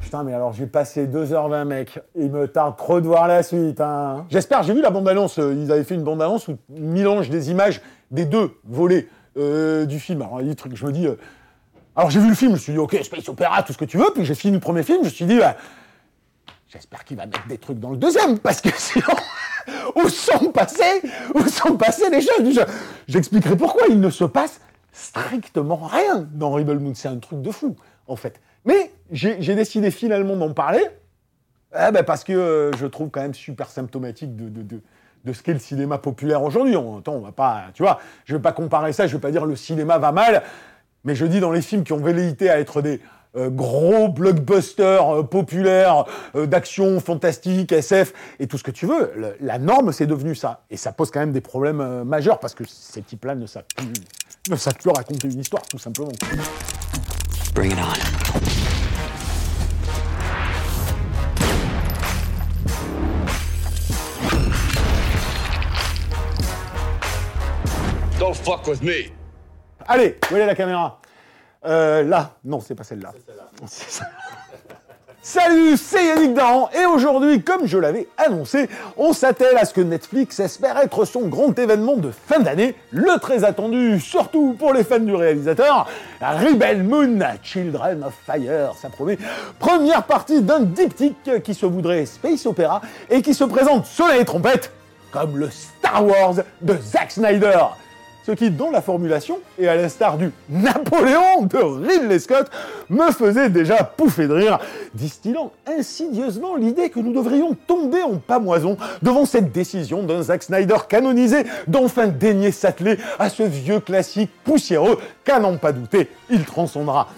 Putain, mais alors j'ai passé 2h20, mec. Il me tarde trop de voir la suite. Hein. J'espère, j'ai vu la bande-annonce. euh, Ils avaient fait une bande-annonce où ils mélangent des images des deux volets euh, du film. Alors, il y a des trucs, je me dis. euh, Alors, j'ai vu le film, je me suis dit, ok, Space Opera, tout ce que tu veux. Puis j'ai fini le premier film, je me suis dit, bah, j'espère qu'il va mettre des trucs dans le deuxième, parce que sinon. où sont passés Où sont passés les choses Je- J'expliquerai pourquoi il ne se passe strictement rien dans Rebel Moon. C'est un truc de fou, en fait. Mais j'ai décidé finalement d'en parler, eh ben, parce que euh, je trouve quand même super symptomatique de, ce qu'est le cinéma populaire aujourd'hui. On, attends, on va pas, tu vois, je vais pas comparer ça, je vais pas dire le cinéma va mal, mais je dis dans les films qui ont velléité à être des euh, gros blockbusters euh, populaires euh, d'action fantastique, SF et tout ce que tu veux, le- la norme c'est devenu ça. Et ça pose quand même des problèmes euh, majeurs parce que ces types-là ne savent plus, ne savent plus raconter une histoire tout simplement. Bring it on. Don't fuck with me. Allez, où est la caméra? Euh, Là, non, c'est pas celle-là. C'est ça. Salut, c'est Yannick Dahan, et aujourd'hui, comme je l'avais annoncé, on s'attelle à ce que Netflix espère être son grand événement de fin d'année, le très attendu, surtout pour les fans du réalisateur, Rebel Moon, Children of Fire, ça promet. Première partie d'un diptyque qui se voudrait space opéra et qui se présente, soleil et trompette, comme le Star Wars de Zack Snyder. Ce qui, dans la formulation, et à l'instar du Napoléon de Ridley Scott, me faisait déjà pouffer de rire, distillant insidieusement l'idée que nous devrions tomber en pamoison devant cette décision d'un Zack Snyder canonisé d'enfin daigner s'atteler à ce vieux classique poussiéreux qu'à n'en pas douter, il transcendra.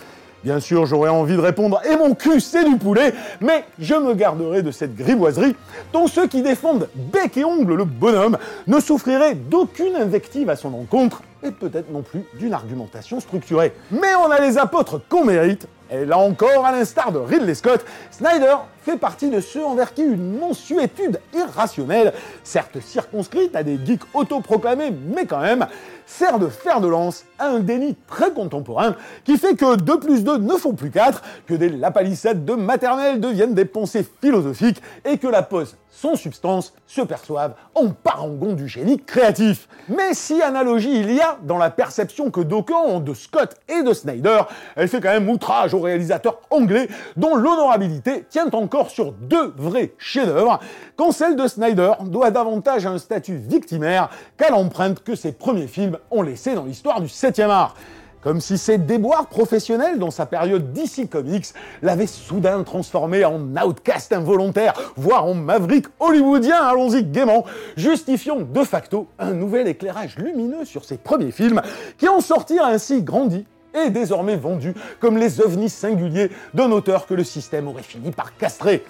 Bien sûr, j'aurais envie de répondre et mon cul c'est du poulet, mais je me garderai de cette grivoiserie dont ceux qui défendent bec et ongle le bonhomme ne souffriraient d'aucune invective à son encontre et peut-être non plus d'une argumentation structurée. Mais on a les apôtres qu'on mérite, et là encore, à l'instar de Ridley Scott, Snyder fait partie de ceux envers qui une mensuétude irrationnelle, certes circonscrite à des geeks autoproclamés, mais quand même, sert de fer de lance à un déni très contemporain qui fait que 2 plus 2 ne font plus 4, que des lapalissades de maternelle deviennent des pensées philosophiques et que la pose sans substance se perçoivent en parangon du génie créatif. Mais si analogie il y a dans la perception que d'aucuns ont de Scott et de Snyder, elle fait quand même outrage aux réalisateurs anglais dont l'honorabilité tient encore sur deux vrais chefs-d'œuvre, quand celle de Snyder doit davantage à un statut victimaire qu'à l'empreinte que ses premiers films ont laissé dans l'histoire du 7e art. Comme si ses déboires professionnels dans sa période DC Comics l'avaient soudain transformé en outcast involontaire, voire en maverick hollywoodien, allons-y gaiement, justifiant de facto un nouvel éclairage lumineux sur ses premiers films, qui en sortirent ainsi grandi et désormais vendu comme les ovnis singuliers d'un auteur que le système aurait fini par castrer.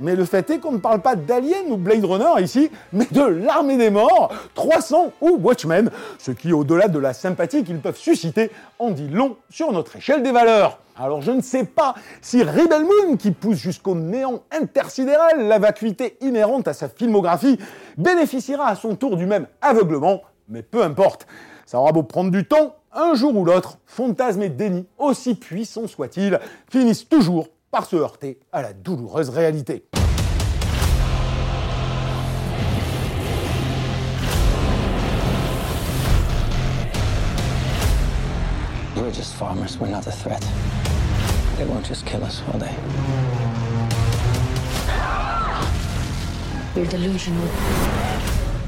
Mais le fait est qu'on ne parle pas d'Alien ou Blade Runner ici, mais de l'Armée des Morts, 300 ou Watchmen, ce qui, au-delà de la sympathie qu'ils peuvent susciter, en dit long sur notre échelle des valeurs. Alors je ne sais pas si Rebel Moon, qui pousse jusqu'au néant intersidéral la vacuité inhérente à sa filmographie, bénéficiera à son tour du même aveuglement, mais peu importe. Ça aura beau prendre du temps, un jour ou l'autre, fantasmes et déni, aussi puissants soient-ils, finissent toujours par se heurter à la douloureuse réalité. We're just farmers. We're not a threat. They won't just kill us, will they? You're delusional.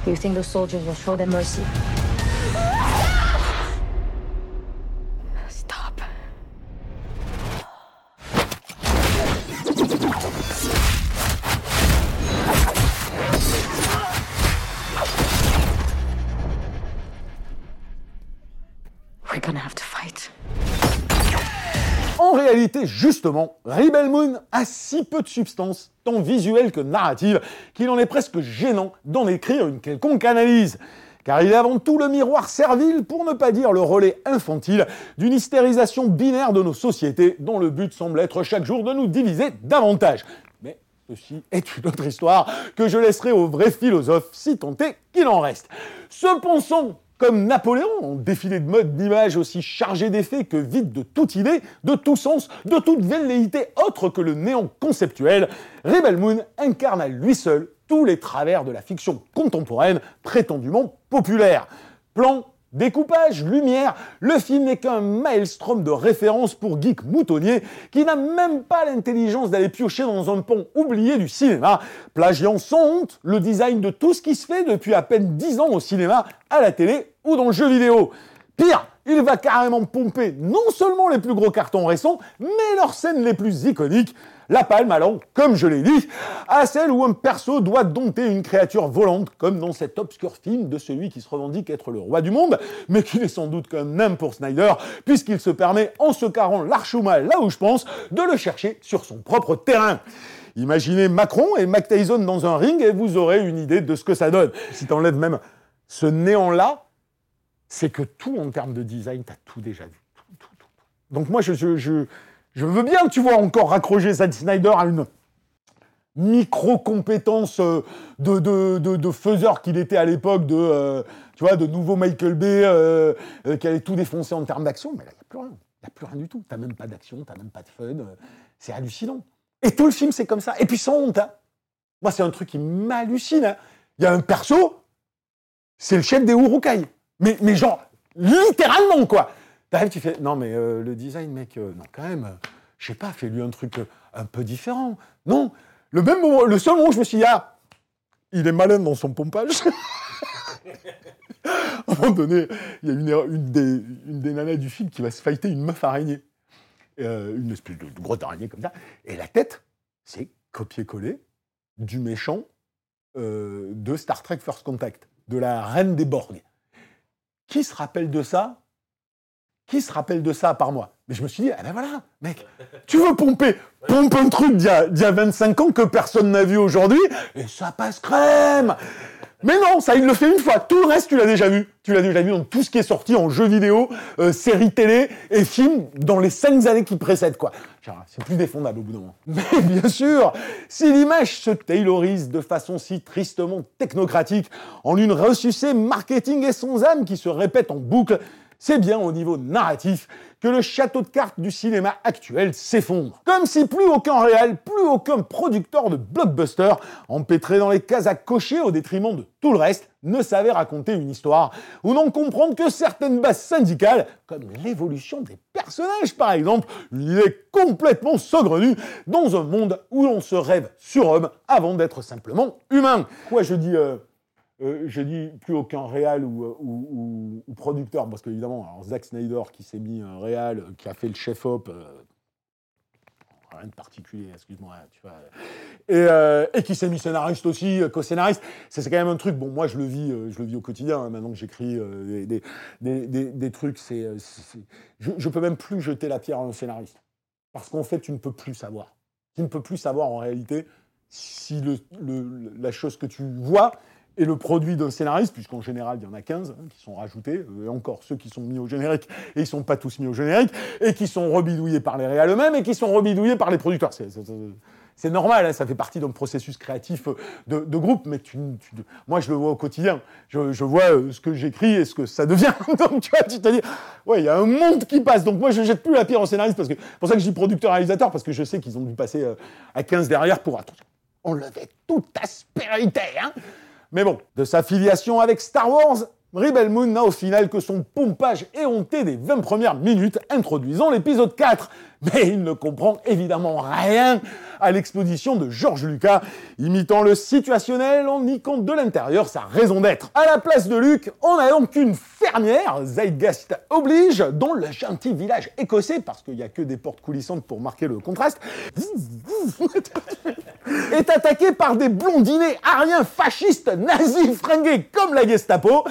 You think the soldiers will show them mercy? En réalité, justement, Rebel Moon a si peu de substance, tant visuelle que narrative, qu'il en est presque gênant d'en écrire une quelconque analyse. Car il est avant tout le miroir servile, pour ne pas dire le relais infantile, d'une hystérisation binaire de nos sociétés, dont le but semble être chaque jour de nous diviser davantage. Mais ceci est une autre histoire que je laisserai aux vrais philosophes, si est qu'il en reste. Ce pensant comme Napoléon, en défilé de mode d'images aussi chargé d'effets que vide de toute idée, de tout sens, de toute velléité autre que le néant conceptuel, Rebel Moon incarne à lui seul tous les travers de la fiction contemporaine prétendument populaire. Plan, Découpage, lumière, le film n'est qu'un maelstrom de références pour geeks moutonniers qui n'a même pas l'intelligence d'aller piocher dans un pont oublié du cinéma, plagiant sans honte le design de tout ce qui se fait depuis à peine 10 ans au cinéma, à la télé ou dans le jeu vidéo. Pire, il va carrément pomper non seulement les plus gros cartons récents, mais leurs scènes les plus iconiques, la palme allant, comme je l'ai dit, à celle où un perso doit dompter une créature volante, comme dans cet obscur film de celui qui se revendique être le roi du monde, mais qui n'est sans doute qu'un nain pour Snyder, puisqu'il se permet, en se carrant l'archouma là où je pense, de le chercher sur son propre terrain. Imaginez Macron et Mac Tyson dans un ring et vous aurez une idée de ce que ça donne. Si t'enlèves même ce néant-là, c'est que tout en termes de design, t'as tout déjà vu. Donc moi, je, veux bien, tu vois, encore raccrocher Zack Snyder à une micro-compétence euh, de, de, faiseur qu'il était à l'époque de, euh, tu de nouveau Michael Bay euh, qui allait tout défoncer en termes d'action, mais là, il n'y a plus rien. Il n'y a plus rien du tout. T'as même pas d'action, t'as même pas de fun. c'est hallucinant. Et tout le film, c'est comme ça. Et puis sans honte, hein. Moi, c'est un truc qui m'hallucine. hein. Il y a un perso, c'est le chef des Urukai. Mais, genre, littéralement, quoi. T'arrives, tu fais, non, mais euh, le design, mec, euh, non, quand même, euh, je sais pas, fais-lui un truc euh, un peu différent. Non, le même le seul moment où je me suis dit, ah, il est malin dans son pompage. à un moment donné, il y a une, des, une des nanas du film qui va se fighter une meuf araignée. Une espèce de, grosse araignée comme ça. Et la tête, c'est copier-coller du méchant de Star Trek First Contact, de la reine des Borg. Qui se rappelle de ça? Qui se rappelle de ça par moi? Mais je me suis dit, ah ben voilà, mec, tu veux pomper Pompe un truc d'il y, y a 25 ans que personne n'a vu aujourd'hui, et ça passe crème mais non, ça, il le fait une fois. Tout le reste, tu l'as déjà vu. Tu l'as déjà vu dans tout ce qui est sorti en jeux vidéo, euh, séries télé et films dans les cinq années qui précèdent, quoi. C'est plus défendable au bout d'un moment. Mais bien sûr, si l'image se taylorise de façon si tristement technocratique, en une ressucée marketing et sans âme qui se répète en boucle, c'est bien au niveau narratif que le château de cartes du cinéma actuel s'effondre. Comme si plus aucun réel, plus aucun producteur de blockbuster, empêtré dans les cases à cocher au détriment de tout le reste, ne savait raconter une histoire, ou non comprendre que certaines bases syndicales, comme l'évolution des personnages par exemple, une idée complètement saugrenue dans un monde où l'on se rêve surhomme avant d'être simplement humain. Quoi je dis... euh, euh, je dis plus aucun réal ou, euh, ou- producteur, parce qu'évidemment, Zack Snyder qui s'est mis un réal, euh, qui a fait le chef-op, euh, rien de particulier, excuse-moi, tu vois, et, euh, qui s'est mis scénariste aussi, euh, co-scénariste, c'est quand même un truc, bon, moi je le vis, euh, je le vis au quotidien, hein, maintenant que j'écris euh, des, trucs, c'est, euh, je, peux même plus jeter la pierre à un scénariste, parce qu'en fait, tu ne peux plus savoir. Tu ne peux plus savoir en réalité si le- la chose que tu vois est le produit d'un scénariste, puisqu'en général, il y en a 15 hein, qui sont rajoutés, euh, et encore ceux qui sont mis au générique, et ils ne sont pas tous mis au générique, et qui sont rebidouillés par les réals eux-mêmes, et qui sont rebidouillés par les producteurs. C'est- normal, hein, ça fait partie d'un processus créatif euh, de, groupe, mais tu- moi je le vois au quotidien. Je, vois euh, ce que j'écris et ce que ça devient. Donc tu vois, tu te dis, ouais, il y a un monde qui passe. Donc moi je jette plus la pierre au scénariste, parce que pour ça que je dis producteur-réalisateur, parce que je sais qu'ils ont dû passer à 15 derrière pour attention. On levait toute aspérité, hein mais bon, de sa filiation avec Star Wars, Rebel n'a au final que son pompage éhonté des 20 premières minutes introduisant l'épisode 4. Mais il ne comprend évidemment rien à l'exposition de George Lucas, imitant le situationnel en niquant de l'intérieur sa raison d'être. À la place de Luke, on a donc une fermière, Zeitgeist oblige, dont le gentil village écossais, parce qu'il n'y a que des portes coulissantes pour marquer le contraste, est attaqué par des blondinés ariens fascistes nazis fringués comme la Gestapo.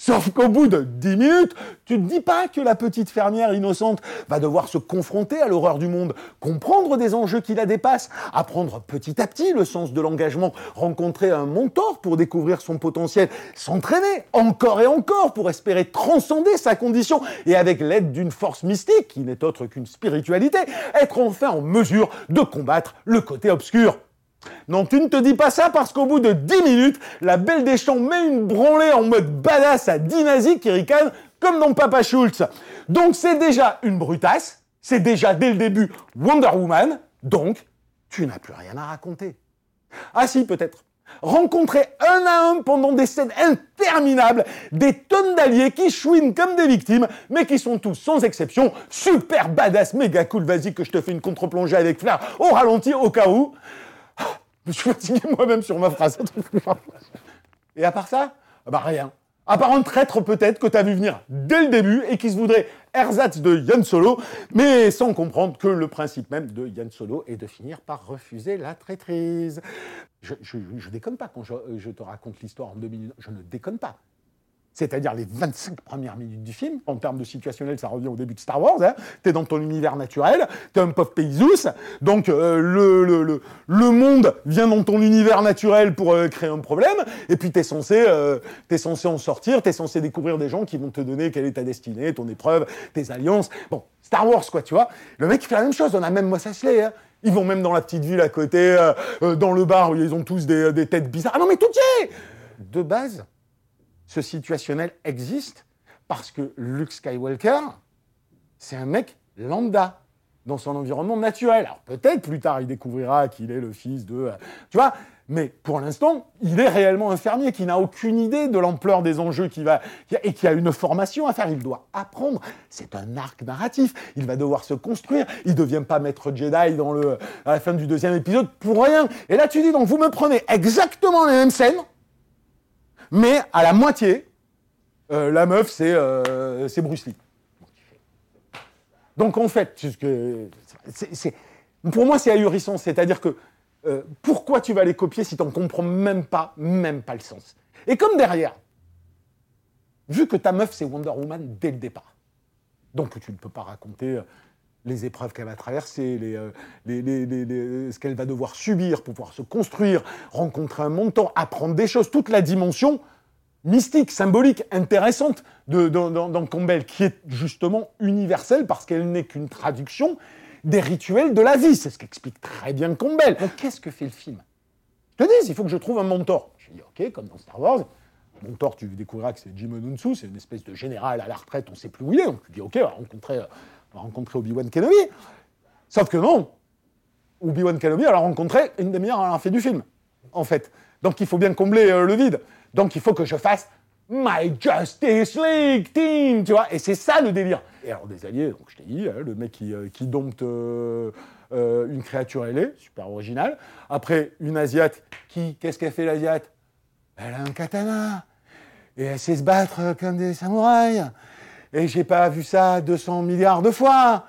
Sauf qu'au bout de 10 minutes, tu te dis pas que la petite fermière innocente va devoir se confronter à l'horreur du monde, comprendre des enjeux qui la dépassent, apprendre petit à petit le sens de l'engagement, rencontrer un mentor pour découvrir son potentiel, s'entraîner encore et encore pour espérer transcender sa condition et avec l'aide d'une force mystique qui n'est autre qu'une spiritualité, être enfin en mesure de combattre le côté obscur. Non, tu ne te dis pas ça parce qu'au bout de 10 minutes, la belle des champs met une branlée en mode badass à 10 nazis qui ricanent comme dans Papa Schultz. Donc c'est déjà une brutasse, c'est déjà dès le début Wonder Woman, donc tu n'as plus rien à raconter. Ah si, peut-être. Rencontrer un à un pendant des scènes interminables des tonnes d'alliés qui chouinent comme des victimes, mais qui sont tous, sans exception, super badass, méga cool. Vas-y que je te fais une contre-plongée avec flair au ralenti au cas où. Je suis fatigué moi-même sur ma phrase. Et à part ça, bah rien. À part un traître peut-être que t'as vu venir dès le début et qui se voudrait ersatz de Yann Solo, mais sans comprendre que le principe même de Yann Solo est de finir par refuser la traîtrise. Je, je, déconne pas quand je, je te raconte l'histoire en deux minutes. Je ne déconne pas c'est-à-dire les 25 premières minutes du film. En termes de situationnel, ça revient au début de Star Wars. Hein. Tu es dans ton univers naturel, tu es un pauvre paysous, donc euh, le, le, le, monde vient dans ton univers naturel pour euh, créer un problème, et puis tu es, censé, euh, es censé en sortir, tu es censé découvrir des gens qui vont te donner quelle est ta destinée, ton épreuve, tes alliances. Bon, Star Wars, quoi, tu vois. Le mec fait la même chose, on a même Moss hein. Ils vont même dans la petite ville à côté, dans le bar où ils ont tous des, des têtes bizarres. Ah non, mais tout y est De base, ce situationnel existe parce que Luke Skywalker, c'est un mec lambda dans son environnement naturel. Alors peut-être plus tard il découvrira qu'il est le fils de... Euh, tu vois mais pour l'instant, il est réellement un fermier qui n'a aucune idée de l'ampleur des enjeux qui va, et qui a une formation à faire. Il doit apprendre. C'est un arc narratif. Il va devoir se construire. Il ne devient pas maître Jedi dans à la fin du deuxième épisode pour rien. Et là, tu dis donc, vous me prenez exactement les mêmes scènes, mais à la moitié, euh, la meuf, c'est euh, Bruce Lee. Donc en fait, pour moi, c'est ahurissant. C'est-à-dire que euh, pourquoi tu vas les copier si tu n'en comprends même pas, même pas le sens? Et comme derrière, vu que ta meuf, c'est Wonder Woman dès le départ, donc tu ne peux pas raconter les épreuves qu'elle va traverser, ce qu'elle va devoir subir pour pouvoir se construire, rencontrer un montant, apprendre des choses, toute la dimension mystique, symbolique, intéressante de, dans Campbell, qui est justement universelle parce qu'elle n'est qu'une traduction des rituels de la vie. C'est ce qu'explique très bien Campbell. Donc qu'est-ce que fait le film? Je te dis, il faut que je trouve un mentor. Je dis, ok, comme dans Star Wars, mentor, tu découvriras que c'est Jim Onunsu, c'est une espèce de général à la retraite, on ne sait plus où il est. Donc tu dis, ok, on va rencontrer on va rencontrer Obi-Wan Kenobi. Sauf que non, Obi-Wan Kenobi, a rencontré une demi-heure à la du film, en fait. Donc il faut bien combler euh, le vide. Donc il faut que je fasse My Justice League Team, tu vois. Et c'est ça le délire. Et alors des alliés, donc je t'ai dit, hein, le mec qui, euh, dompte euh, une créature ailée, super original. Après, une Asiate qui, qu'est-ce qu'elle fait l'Asiate? Elle a un katana. Et elle sait se battre comme des samouraïs et j'ai pas vu ça 200 milliards de fois.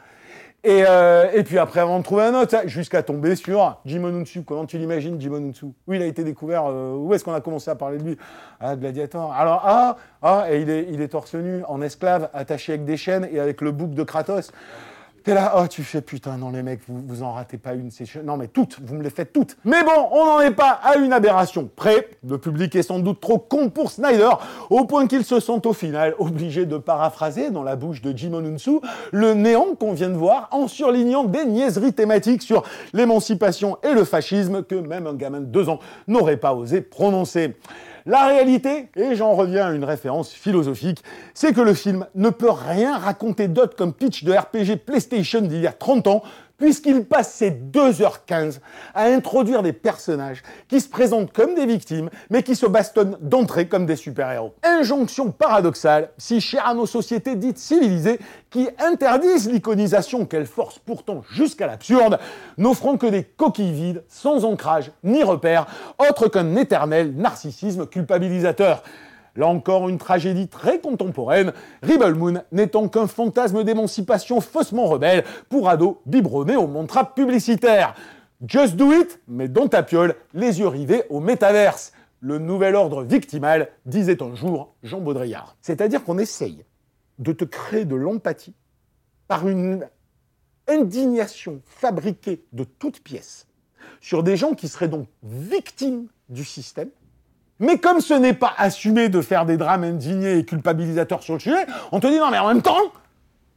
Et, euh, et puis après, avant de trouver un autre, jusqu'à tomber sur Jim Onunsu. Comment tu l'imagines, Jim Onunsu Où il a été découvert euh, Où est-ce qu'on a commencé à parler de lui? Ah, Gladiator. Alors, ah, ah, et il est, il est torse nu, en esclave, attaché avec des chaînes et avec le bouc de Kratos. T'es là, oh, tu fais putain, non, les mecs, vous, vous en ratez pas une, c'est Non, mais toutes, vous me les faites toutes. Mais bon, on n'en est pas à une aberration près. Le public est sans doute trop con pour Snyder, au point qu'il se sent au final obligé de paraphraser dans la bouche de Jim Onunsu le néant qu'on vient de voir en surlignant des niaiseries thématiques sur l'émancipation et le fascisme que même un gamin de deux ans n'aurait pas osé prononcer. La réalité, et j'en reviens à une référence philosophique, c'est que le film ne peut rien raconter d'autre comme pitch de RPG PlayStation d'il y a 30 ans puisqu'il passe ses 2h15 à introduire des personnages qui se présentent comme des victimes, mais qui se bastonnent d'entrée comme des super-héros. Injonction paradoxale, si chère à nos sociétés dites civilisées, qui interdisent l'iconisation qu'elles forcent pourtant jusqu'à l'absurde, n'offrant que des coquilles vides, sans ancrage ni repère, autre qu'un éternel narcissisme culpabilisateur. Là encore, une tragédie très contemporaine, Rebel Moon n'étant qu'un fantasme d'émancipation faussement rebelle pour ados biberonnés au mantra publicitaire. Just do it, mais dans ta piole, les yeux rivés au métaverse. le nouvel ordre victimal, disait un jour Jean Baudrillard. C'est-à-dire qu'on essaye de te créer de l'empathie par une indignation fabriquée de toutes pièces sur des gens qui seraient donc victimes du système. Mais comme ce n'est pas assumé de faire des drames indignés et culpabilisateurs sur le sujet, on te dit non mais en même temps,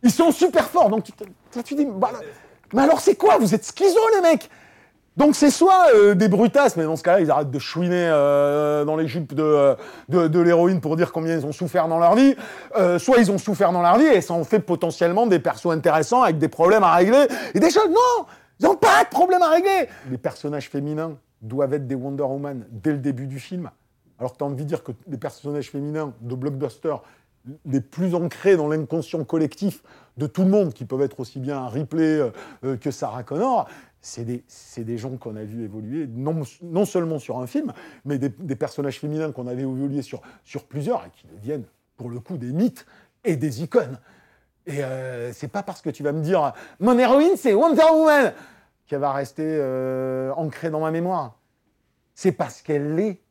ils sont super forts. Donc tu, te- dis, bah, mais alors c'est quoi? Vous êtes schizo les mecs! Donc c'est soit euh, des brutasses, mais dans ce cas-là, ils arrêtent de chouiner euh, dans les jupes de, euh, de, de l'héroïne pour dire combien ils ont souffert dans leur vie, soit ils ont souffert dans leur vie et ça en fait potentiellement des persos intéressants avec des problèmes à régler et des choses. Non! Ils n'ont pas de problème à régler! Les personnages féminins doivent être des Wonder Woman dès le début du film, alors que tu as envie de dire que les personnages féminins de blockbuster les plus ancrés dans l'inconscient collectif de tout le monde, qui peuvent être aussi bien Ripley euh, euh, que Sarah Connor, c'est des, des gens qu'on a vu évoluer, non, non seulement sur un film, mais des, personnages féminins qu'on avait évolué sur, sur plusieurs et qui deviennent, pour le coup, des mythes et des icônes. Et euh, c'est pas parce que tu vas me dire mon héroïne c'est Wonder Woman qu'elle va rester euh, ancrée dans ma mémoire. C'est parce qu'elle l'est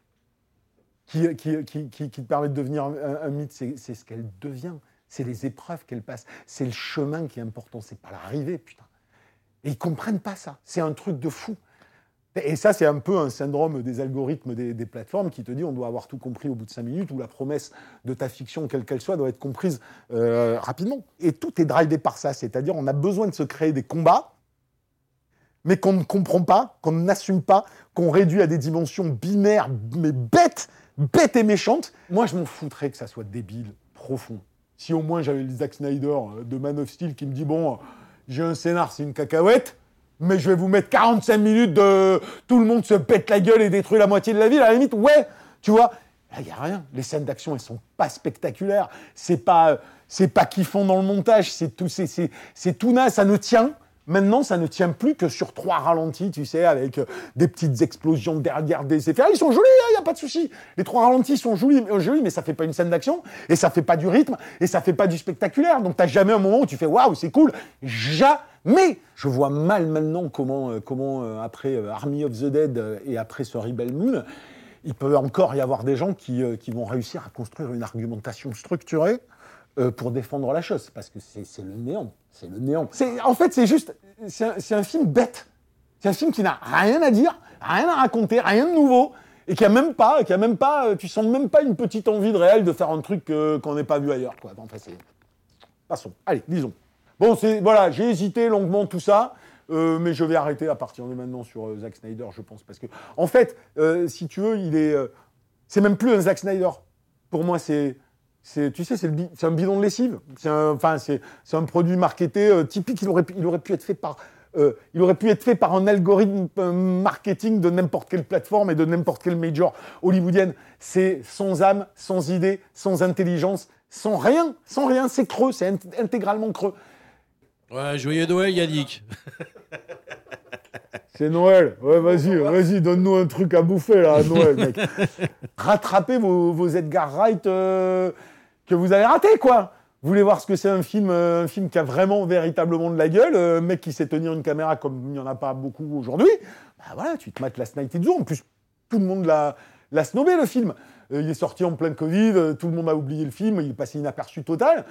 qui, qui, qui, qui- te permet de devenir un, mythe, c'est ce qu'elle devient. C'est les épreuves qu'elle passe. C'est le chemin qui est important, c'est pas l'arrivée, putain. Et ils comprennent pas ça. C'est un truc de fou. Et ça, c'est un peu un syndrome des algorithmes des, des plateformes qui te dit on doit avoir tout compris au bout de cinq minutes, ou la promesse de ta fiction, quelle qu'elle soit, doit être comprise euh, rapidement. Et tout est drivé par ça. C'est-à-dire on a besoin de se créer des combats, mais qu'on ne comprend pas, qu'on n'assume pas, qu'on réduit à des dimensions binaires, mais bêtes, bêtes et méchantes. Moi, je m'en foutrais que ça soit débile, profond. Si au moins j'avais le Zack Snyder euh, de Man of Steel qui me dit bon, j'ai un scénar, c'est une cacahuète, mais je vais vous mettre 45 minutes de tout le monde se pète la gueule et détruit la moitié de la ville, à la limite, ouais, tu vois. Il n'y a rien. Les scènes d'action, elles sont pas spectaculaires. C'est pas, euh, pas kiffant dans le montage. C'est tout, c'est, tout. Ça ne tient. Maintenant, ça ne tient plus que sur trois ralentis, tu sais, avec euh, des petites explosions derrière des effets. Ah, Ils sont jolis, il n'y a pas de souci. Les trois ralentis sont jolis, euh, jolis, mais ça fait pas une scène d'action, et ça fait pas du rythme, et ça fait pas du spectaculaire. Donc, t'as jamais un moment où tu fais waouh, c'est cool. Jamais. Je vois mal maintenant comment, euh, comment après Army of the Dead et après ce Rebel Moon, il peut encore y avoir des gens qui vont réussir à construire une argumentation structurée euh, pour défendre la chose, parce que c'est le néant. C'est le néant. En fait, c'est juste, c'est un, film bête. C'est un film qui n'a rien à dire, rien à raconter, rien de nouveau, et qui a même pas, qui a même pas, euh, tu sens même pas une petite envie de réel de faire un truc euh, qu'on n'ait pas vu ailleurs. Enfin, Passons. Allez, disons. Bon, voilà, j'ai hésité longuement tout ça, mais je vais arrêter à partir de maintenant sur Zack Snyder, je pense, parce que en fait, si tu veux, il est, c'est même plus un Zack Snyder. Pour moi, c'est, tu sais, c'est, un bidon de lessive. C'est un, enfin, c'est, c'est un produit marketé euh, typique. Il aurait, pu- il aurait pu être fait par, euh, il aurait pu être fait par un algorithme euh, marketing de n'importe quelle plateforme et de n'importe quelle major hollywoodienne. C'est sans âme, sans idée, sans intelligence, sans rien, sans rien. C'est creux, c'est int- intégralement creux. Ouais, joyeux Noël, Yannick. C'est Noël. Ouais, vas-y, vas-y, donne-nous un truc à bouffer là, à Noël, mec. Rattrapez vos, vos Edgar Wright euh, que vous avez ratés, quoi. Vous voulez voir ce que c'est un film, euh, un film qui a vraiment, véritablement de la gueule, euh, un mec qui sait tenir une caméra comme il n'y en a pas beaucoup aujourd'hui. Bah voilà, tu te mates Last Night in Zoo. En plus, tout le monde l'a, l'a snobé, le film. Euh, il est sorti en plein Covid, tout le monde a oublié le film, il est passé inaperçu total.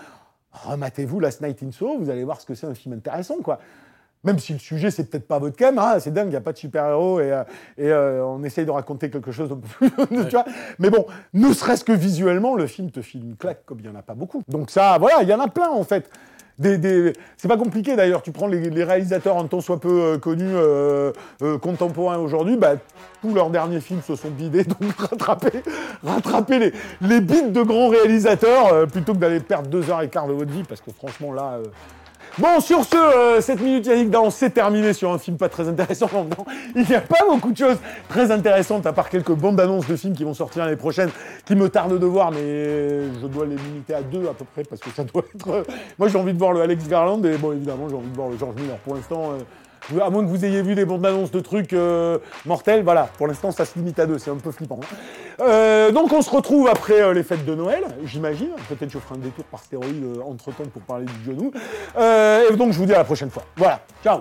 Rematez-vous Last Night in Soho, vous allez voir ce que c'est un film intéressant, quoi. Même si le sujet, c'est peut-être pas votre cam, hein, c'est dingue, il n'y a pas de super-héros et, euh, et euh, on essaye de raconter quelque chose de plus. tu vois Mais bon, ne serait-ce que visuellement, le film te file une claque comme il n'y en a pas beaucoup. Donc ça, voilà, il y en a plein en fait. Des, des... C'est pas compliqué d'ailleurs, tu prends les, les réalisateurs un tant soit peu euh, connus euh, contemporains aujourd'hui, bah, tous leurs derniers films se sont bidés, donc rattraper, rattraper les, les bits de grands réalisateurs plutôt que d'aller perdre deux heures et quart de votre vie, parce que franchement là. Bon, sur ce, euh, 7 minutes Yannick Dahan, c'est terminé sur un film pas très intéressant. Il n'y a pas beaucoup de choses très intéressantes, à part quelques bandes annonces de films qui vont sortir l'année prochaine, qui me tardent de voir, mais je dois les limiter à deux à peu près, parce que ça doit être... euh, Moi, j'ai envie de voir le Alex Garland, et bon, évidemment, j'ai envie de voir le George Miller. Pour l'instant, euh, à moins que vous ayez vu des bandes annonces de trucs euh, mortels, voilà, pour l'instant, ça se limite à deux, c'est un peu flippant. hein. Euh, donc, on se retrouve après euh, les fêtes de Noël, j'imagine. Peut-être je ferai un détour par stéroïde euh, entre-temps pour parler du genou. Et donc, je vous dis à la prochaine fois. Voilà, ciao